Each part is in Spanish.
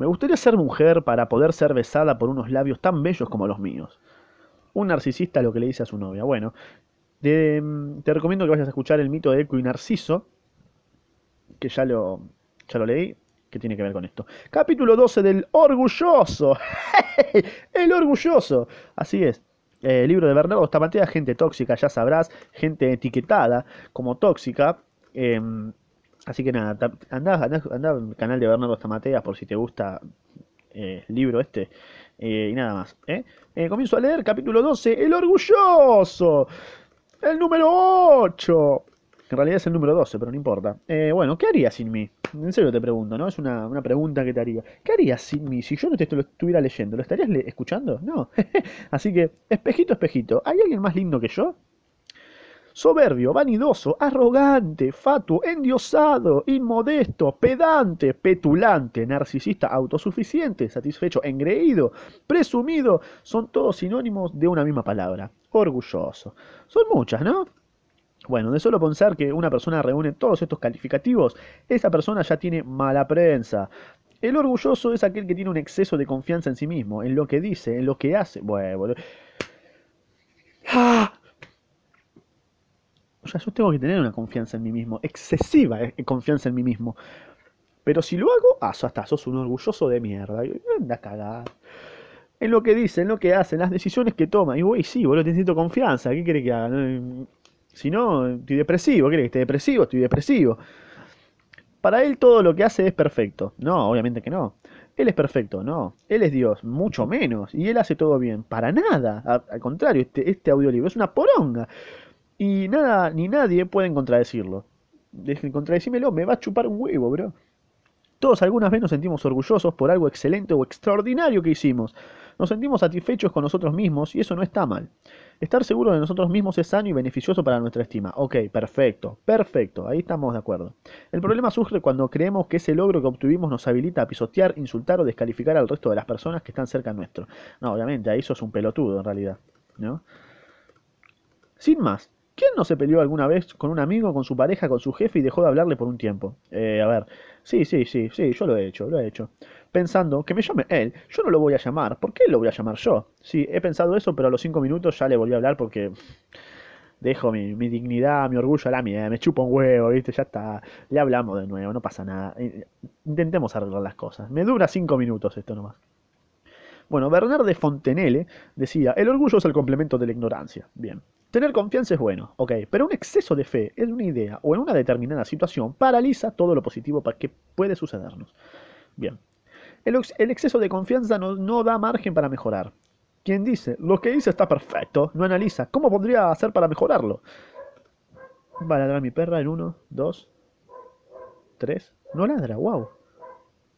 Me gustaría ser mujer para poder ser besada por unos labios tan bellos como los míos. Un narcisista lo que le dice a su novia. Bueno, te, te recomiendo que vayas a escuchar el mito de Eco y Narciso, que ya lo, ya lo leí, que tiene que ver con esto. Capítulo 12 del Orgulloso. el Orgulloso. Así es. Eh, libro de Bernardo Stamatea, gente tóxica, ya sabrás, gente etiquetada como tóxica. Em, así que nada, anda, anda, anda al canal de Bernardo Stamatea por si te gusta eh, el libro este. Eh, y nada más. comienzo a leer capítulo 12, El Orgulloso. El número 8. En realidad es el número 12, pero no importa. bueno, ¿qué harías sin mí? En serio te pregunto, ¿no? Es una, una, pregunta que te haría. ¿Qué harías sin mí? Si yo no te lo estuviera leyendo, ¿lo estarías escuchando? No. Así que, espejito, espejito, ¿hay alguien más lindo que yo? Soberbio, vanidoso, arrogante, fatuo, endiosado, inmodesto, pedante, petulante, narcisista, autosuficiente, satisfecho, engreído, presumido, son todos sinónimos de una misma palabra. Orgulloso. Son muchas, ¿no? Bueno, de solo pensar que una persona reúne todos estos calificativos, esa persona ya tiene mala prensa. El orgulloso es aquel que tiene un exceso de confianza en sí mismo, en lo que dice, en lo que hace. Bueno, ¡Ah! Sea, yo tengo que tener una confianza en mí mismo, excesiva eh, confianza en mí mismo. Pero si lo hago, ah, ya sos un orgulloso de mierda. Anda a cagar. En lo que dice, en lo que hace, en las decisiones que toma. Y güey, sí, boludo, necesito confianza. ¿Qué quiere que haga? Si no, estoy depresivo. ¿Qué que esté depresivo? Estoy depresivo. Para él todo lo que hace es perfecto. No, obviamente que no. Él es perfecto, no. Él es Dios, mucho menos. Y él hace todo bien. Para nada. Al contrario, este, este audiolibro es una poronga. Y nada, ni nadie puede contradecirlo. Contradecímelo, me va a chupar un huevo, bro. Todos algunas veces nos sentimos orgullosos por algo excelente o extraordinario que hicimos. Nos sentimos satisfechos con nosotros mismos y eso no está mal. Estar seguro de nosotros mismos es sano y beneficioso para nuestra estima. Ok, perfecto, perfecto, ahí estamos de acuerdo. El problema surge cuando creemos que ese logro que obtuvimos nos habilita a pisotear, insultar o descalificar al resto de las personas que están cerca nuestro. No, obviamente, ahí sos un pelotudo en realidad. ¿no? Sin más, ¿Quién no se peleó alguna vez con un amigo, con su pareja, con su jefe y dejó de hablarle por un tiempo? Eh, a ver, sí, sí, sí, sí, yo lo he hecho, lo he hecho. Pensando que me llame él, yo no lo voy a llamar, ¿por qué lo voy a llamar yo? Sí, he pensado eso, pero a los cinco minutos ya le volví a hablar porque dejo mi, dignidad, mi orgullo a la mía, me chupo un huevo, ¿viste? Ya está, le hablamos de nuevo, no pasa nada. Intentemos arreglar las cosas. Me dura cinco minutos esto nomás. Bueno, Bernard de Fontenelle decía, el orgullo es el complemento de la ignorancia. Bien. Tener confianza es bueno, ok, pero un exceso de fe en una idea o en una determinada situación paraliza todo lo positivo para que puede sucedernos. Bien, el, exceso de confianza no, da margen para mejorar. Quien dice, lo que hice está perfecto, no analiza, ¿cómo podría hacer para mejorarlo? Va a ladrar mi perra en uno, dos, tres. No ladra, wow.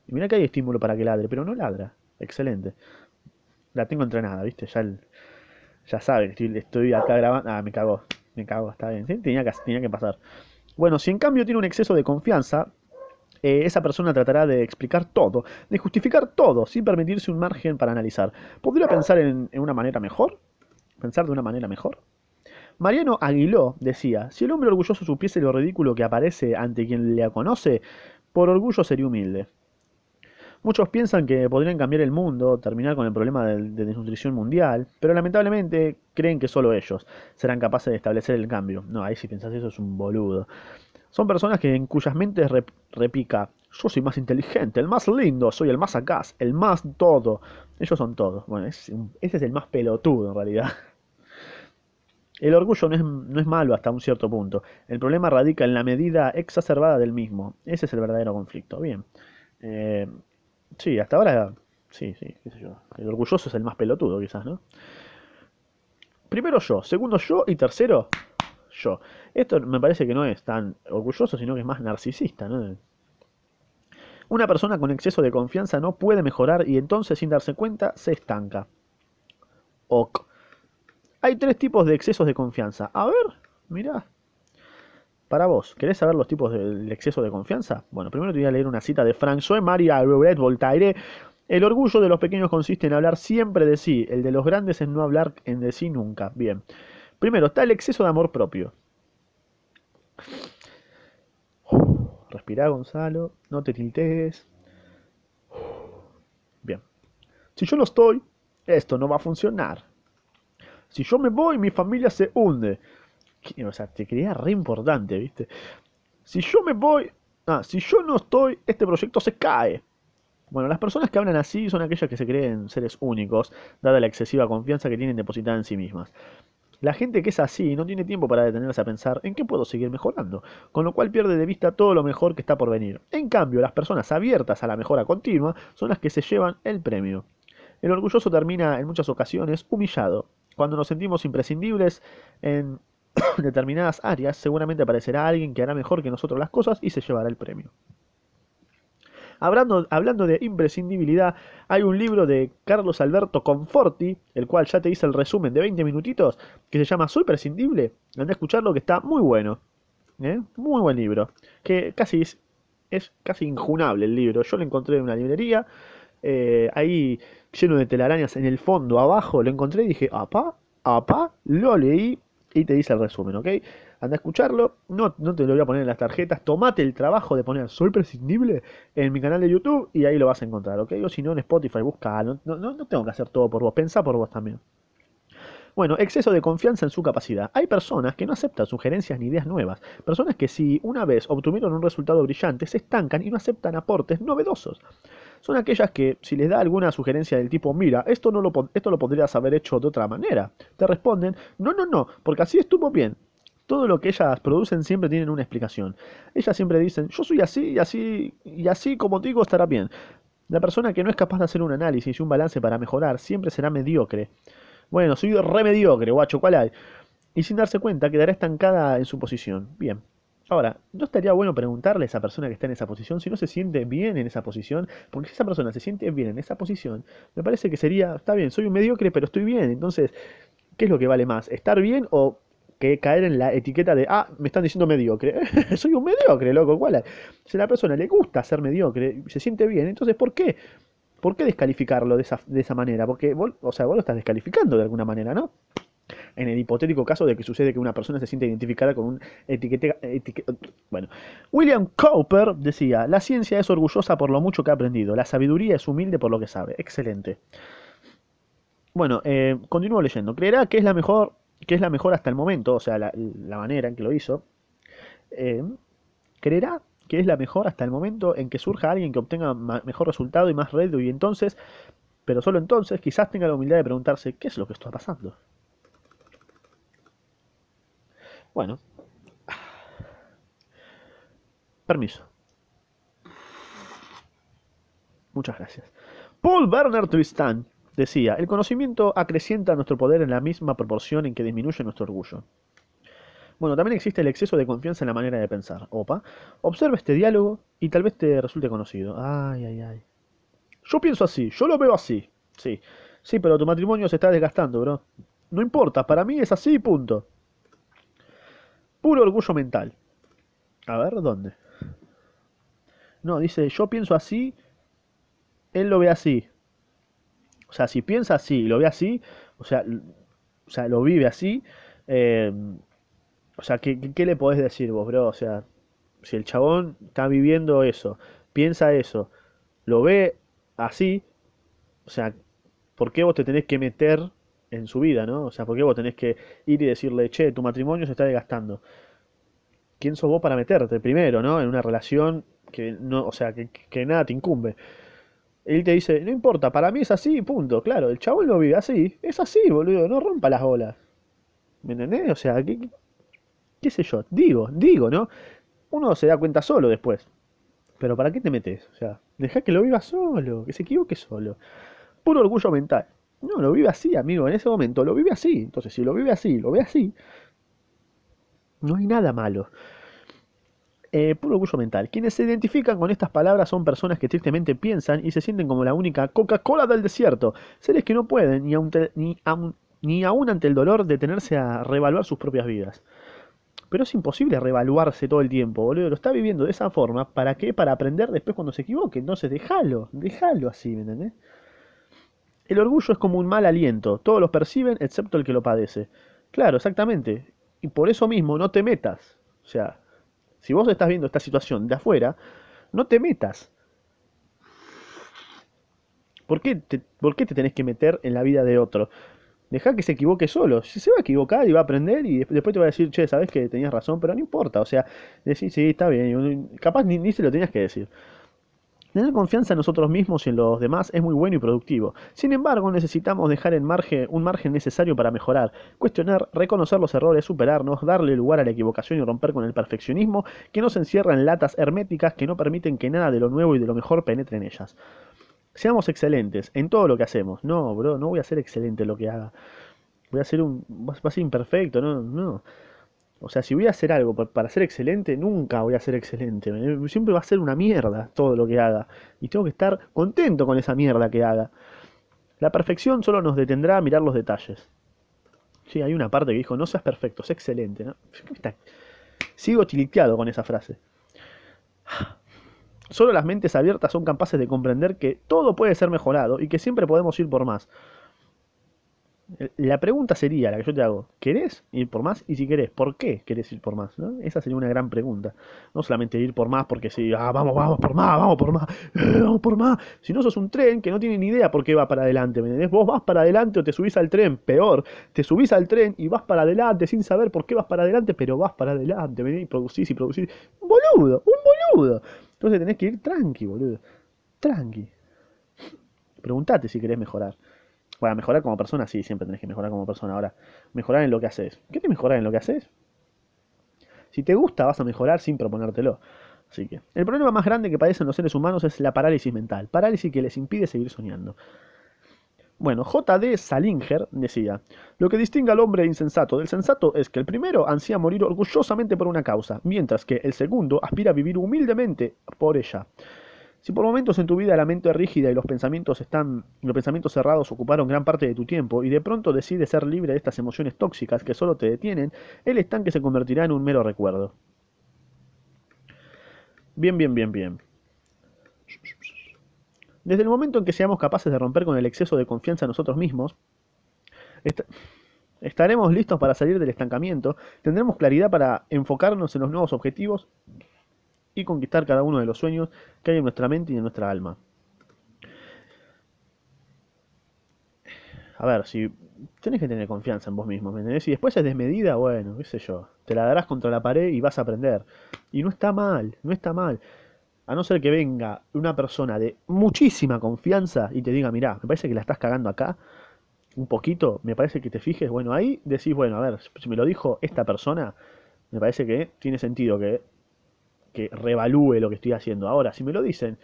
Y mira que hay estímulo para que ladre, pero no ladra. Excelente. La tengo entrenada, ¿viste? Ya el, ya sabe, estoy, estoy acá grabando. Ah, me cagó. Me cagó, está bien. ¿sí? Tenía, que, tenía que pasar. Bueno, si en cambio tiene un exceso de confianza, eh, esa persona tratará de explicar todo, de justificar todo, sin permitirse un margen para analizar. ¿Podría pensar en, en una manera mejor? ¿Pensar de una manera mejor? Mariano Aguiló decía, si el hombre orgulloso supiese lo ridículo que aparece ante quien le conoce, por orgullo sería humilde. Muchos piensan que podrían cambiar el mundo, terminar con el problema de, desnutrición mundial, pero lamentablemente creen que solo ellos serán capaces de establecer el cambio. No, ahí si pensás eso es un boludo. Son personas que en cuyas mentes repica, yo soy más inteligente, el más lindo, soy el más sagaz, el más todo. Ellos son todos. Bueno, ese es el más pelotudo en realidad. El orgullo no es, no es, malo hasta un cierto punto. El problema radica en la medida exacerbada del mismo. Ese es el verdadero conflicto. Bien. Eh, Sí, hasta ahora, sí, sí, qué sé yo. El orgulloso es el más pelotudo, quizás, ¿no? Primero yo, segundo yo y tercero yo. Esto me parece que no es tan orgulloso, sino que es más narcisista, ¿no? Una persona con exceso de confianza no puede mejorar y entonces sin darse cuenta se estanca. Ok. Hay tres tipos de excesos de confianza. A ver, mirá. Para vos, ¿querés saber los tipos del exceso de confianza? Bueno, primero te voy a leer una cita de François Maria Voltaire. El orgullo de los pequeños consiste en hablar siempre de sí, el de los grandes en no hablar en de sí nunca. Bien. Primero, está el exceso de amor propio. Respirá, Gonzalo, no te tiltees. Si yo no estoy, esto no va a funcionar. Si yo me voy, mi familia se hunde. O sea, te creía re importante, ¿viste? Si yo me voy, ah, si yo no estoy, este proyecto se cae. Bueno, las personas que hablan así son aquellas que se creen seres únicos, dada la excesiva confianza que tienen depositada en sí mismas. La gente que es así no tiene tiempo para detenerse a pensar en qué puedo seguir mejorando, con lo cual pierde de vista todo lo mejor que está por venir. En cambio, las personas abiertas a la mejora continua son las que se llevan el premio. El orgulloso termina en muchas ocasiones humillado. Cuando nos sentimos imprescindibles en determinadas áreas, seguramente aparecerá alguien que hará mejor que nosotros las cosas y se llevará el premio. Hablando, hablando, de imprescindibilidad, hay un libro de Carlos Alberto Conforti, el cual ya te hice el resumen de 20 minutitos, que se llama Soy prescindible. Andá a escucharlo que está muy bueno. ¿eh? Muy buen libro. Que casi es, casi injunable el libro. Yo lo encontré en una librería. Eh, ahí lleno de telarañas en el fondo, abajo, lo encontré y dije, apa, apa, lo leí y te dice el resumen, ¿ok? Anda a escucharlo, no, no te lo voy a poner en las tarjetas, tomate el trabajo de poner Soy prescindible en mi canal de YouTube y ahí lo vas a encontrar, ¿ok? O si no en Spotify, busca, no, no, no tengo que hacer todo por vos, pensá por vos también. Bueno, exceso de confianza en su capacidad. Hay personas que no aceptan sugerencias ni ideas nuevas. Personas que si una vez obtuvieron un resultado brillante se estancan y no aceptan aportes novedosos son aquellas que, si les da alguna sugerencia del tipo, mira, esto, no lo, esto lo podrías haber hecho de otra manera, te responden, no, no, no, porque así estuvo bien. Todo lo que ellas producen siempre tienen una explicación. Ellas siempre dicen, yo soy así y así, y así como digo estará bien. La persona que no es capaz de hacer un análisis y un balance para mejorar siempre será mediocre. Bueno, soy re mediocre, guacho, ¿cuál hay? Y sin darse cuenta quedará estancada en su posición. Bien, Ahora, ¿no estaría bueno preguntarle a esa persona que está en esa posición si no se siente bien en esa posición? Porque si esa persona se siente bien en esa posición, me parece que sería, está bien, soy un mediocre, pero estoy bien. Entonces, ¿qué es lo que vale más? ¿Estar bien o que caer en la etiqueta de, ah, me están diciendo mediocre? soy un mediocre, loco, ¿cuál? Si a la persona le gusta ser mediocre, se siente bien, entonces, ¿por qué? ¿Por qué descalificarlo de esa, de esa manera? Porque, vos, o sea, vos lo estás descalificando de alguna manera, ¿no? en el hipotético caso de que sucede que una persona se siente identificada con un etiquete... bueno, William Cowper decía, la ciencia es orgullosa por lo mucho que ha aprendido, la sabiduría es humilde por lo que sabe. Excelente. Bueno, eh, continúo leyendo. Creerá que es la mejor, que es la mejor hasta el momento, o sea, la, manera en que lo hizo. Eh, creerá que es la mejor hasta el momento en que surja alguien que obtenga mejor resultado y más red y entonces, pero solo entonces, quizás tenga la humildad de preguntarse qué es lo que está pasando. Bueno. Permiso. Muchas gracias. Paul Werner Tristan decía, el conocimiento acrecienta nuestro poder en la misma proporción en que disminuye nuestro orgullo. Bueno, también existe el exceso de confianza en la manera de pensar. Opa, observa este diálogo y tal vez te resulte conocido. Ay, ay, ay. Yo pienso así, yo lo veo así. Sí, sí, pero tu matrimonio se está desgastando, bro. No importa, para mí es así, punto. Puro orgullo mental. A ver, ¿dónde? No, dice, yo pienso así, él lo ve así. O sea, si piensa así y lo ve así, o sea, o sea lo vive así, eh, o sea, ¿qué, ¿qué, le podés decir vos, bro? O sea, si el chabón está viviendo eso, piensa eso, lo ve así, o sea, ¿por qué vos te tenés que meter en su vida, ¿no? O sea, ¿por qué vos tenés que ir y decirle, che, tu matrimonio se está desgastando? ¿Quién sos vos para meterte primero, ¿no? En una relación que no, o sea, que, nada te incumbe. Él te dice, no importa, para mí es así, punto. Claro, el chabón lo vive así. Es así, boludo, no rompa las olas. ¿Me entendés? O sea, ¿qué, qué sé yo? Digo, digo, ¿no? Uno se da cuenta solo después. Pero ¿para qué te metes? O sea, deja que lo viva solo, que se equivoque solo. Puro orgullo mental. No, lo vive así, amigo, en ese momento lo vive así. Entonces, si lo vive así, lo ve así, no hay nada malo. Eh, puro orgullo mental. Quienes se identifican con estas palabras son personas que tristemente piensan y se sienten como la única Coca-Cola del desierto. Seres que no pueden, ni aun, ni, ni ante el dolor, detenerse a reevaluar sus propias vidas. Pero es imposible reevaluarse todo el tiempo, boludo. Lo está viviendo de esa forma. ¿Para qué? Para aprender después cuando se equivoque. Entonces, déjalo, déjalo así, ¿me entendés? El orgullo es como un mal aliento, todos lo perciben excepto el que lo padece. Claro, exactamente. Y por eso mismo no te metas. O sea, si vos estás viendo esta situación de afuera, no te metas. ¿Por qué, te, ¿Por qué te tenés que meter en la vida de otro? Deja que se equivoque solo. Se va a equivocar y va a aprender y después te va a decir, che, sabes que tenías razón, pero no importa. O sea, decir, sí, está bien. Capaz ni, ni se lo tenías que decir. Tener confianza en nosotros mismos y en los demás es muy bueno y productivo. Sin embargo, necesitamos dejar en margen, un margen necesario para mejorar, cuestionar, reconocer los errores, superarnos, darle lugar a la equivocación y romper con el perfeccionismo que nos encierra en latas herméticas que no permiten que nada de lo nuevo y de lo mejor penetre en ellas. Seamos excelentes en todo lo que hacemos. No, bro, no voy a ser excelente en lo que haga. Voy a ser un. Va a ser imperfecto, no, no. O sea, si voy a hacer algo para ser excelente, nunca voy a ser excelente. Siempre va a ser una mierda todo lo que haga. Y tengo que estar contento con esa mierda que haga. La perfección solo nos detendrá a mirar los detalles. Sí, hay una parte que dijo, no seas perfecto, sé excelente. Sigo tiliteado con esa frase. Solo las mentes abiertas son capaces de comprender que todo puede ser mejorado y que siempre podemos ir por más. La pregunta sería, la que yo te hago, ¿querés ir por más? Y si querés, ¿por qué querés ir por más? Esa sería una gran pregunta. No solamente ir por más porque si, ah, vamos, vamos por más, vamos por más, vamos por más. Si no sos un tren que no tiene ni idea por qué va para adelante. Vos vas para adelante o te subís al tren, peor, te subís al tren y vas para adelante sin saber por qué vas para adelante, pero vas para adelante, ¿me Y producís y producís. Un boludo, un boludo. Entonces tenés que ir tranqui, boludo. Tranqui. Preguntate si querés mejorar. Para mejorar como persona, sí, siempre tenés que mejorar como persona. Ahora, mejorar en lo que haces. ¿Qué te mejorar en lo que haces? Si te gusta, vas a mejorar sin proponértelo. Así que, el problema más grande que padecen los seres humanos es la parálisis mental. Parálisis que les impide seguir soñando. Bueno, J.D. Salinger decía, lo que distingue al hombre insensato del sensato es que el primero ansía morir orgullosamente por una causa, mientras que el segundo aspira a vivir humildemente por ella. Si por momentos en tu vida la mente rígida y los pensamientos están, los pensamientos cerrados ocuparon gran parte de tu tiempo y de pronto decides ser libre de estas emociones tóxicas que solo te detienen, el estanque se convertirá en un mero recuerdo. Bien, bien, bien, bien. Desde el momento en que seamos capaces de romper con el exceso de confianza en nosotros mismos, estaremos listos para salir del estancamiento, tendremos claridad para enfocarnos en los nuevos objetivos y conquistar cada uno de los sueños que hay en nuestra mente y en nuestra alma. A ver, si tenés que tener confianza en vos mismo, ¿me entendés? Si después es desmedida, bueno, qué sé yo, te la darás contra la pared y vas a aprender. Y no está mal, no está mal. A no ser que venga una persona de muchísima confianza y te diga, mirá, me parece que la estás cagando acá, un poquito, me parece que te fijes, bueno, ahí decís, bueno, a ver, si me lo dijo esta persona, me parece que tiene sentido que que revalúe lo que estoy haciendo. Ahora, si me lo dicen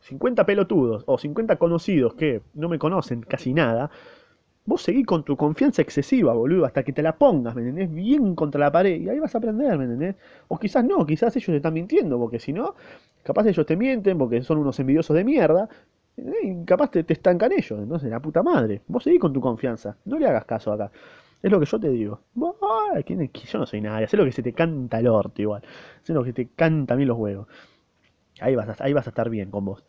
50 pelotudos o 50 conocidos que no me conocen casi nada, vos seguís con tu confianza excesiva, boludo, hasta que te la pongas, ¿me entendés? Bien contra la pared y ahí vas a aprender, ¿me entendés? O quizás no, quizás ellos te están mintiendo, porque si no, capaz ellos te mienten porque son unos envidiosos de mierda. Y capaz te, te estancan ellos, entonces la puta madre. Vos seguís con tu confianza, no le hagas caso acá. Es lo que yo te digo. Yo no soy nadie. Sé lo que se te canta el orto igual. Sé lo que te canta a mí los huevos. Ahí vas, a, ahí vas a estar bien con vos.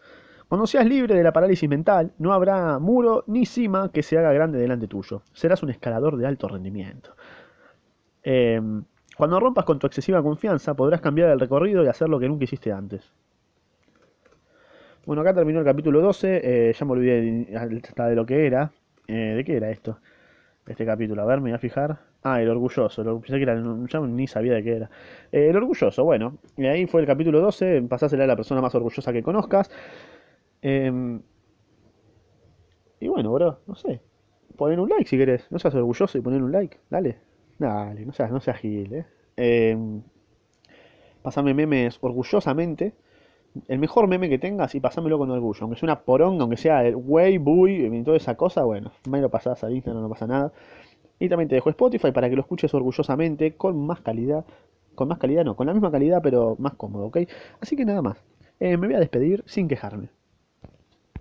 Cuando seas libre de la parálisis mental, no habrá muro ni cima que se haga grande delante tuyo. Serás un escalador de alto rendimiento. Em, cuando rompas con tu excesiva confianza, podrás cambiar el recorrido y hacer lo que nunca hiciste antes. Bueno, acá terminó el capítulo 12. Eh, ya me olvidé de, lo que era. Eh, ¿De qué era esto? Este capítulo. A ver, me voy a fijar. Ah, el orgulloso. Lo, pensé que era, yo ni sabía de qué era. Eh, el orgulloso, bueno. Y ahí fue el capítulo 12. Pasásela a la persona más orgullosa que conozcas. Em, y bueno, bro, no sé. Poner un like si querés. No seas orgulloso y poner un like. Dale. Dale, no seas, no seas gil, eh. Em, pasame memes orgullosamente el mejor meme que tengas y pasámelo con orgullo. Aunque sea una poronga, aunque sea el wey, buy y toda esa cosa, bueno, me lo pasás a Instagram, no pasa nada. Y también te dejo Spotify para que lo escuches orgullosamente, con más calidad. Con más calidad, no, con la misma calidad, pero más cómodo, ¿ok? Así que nada más. Eh, me voy a despedir sin quejarme.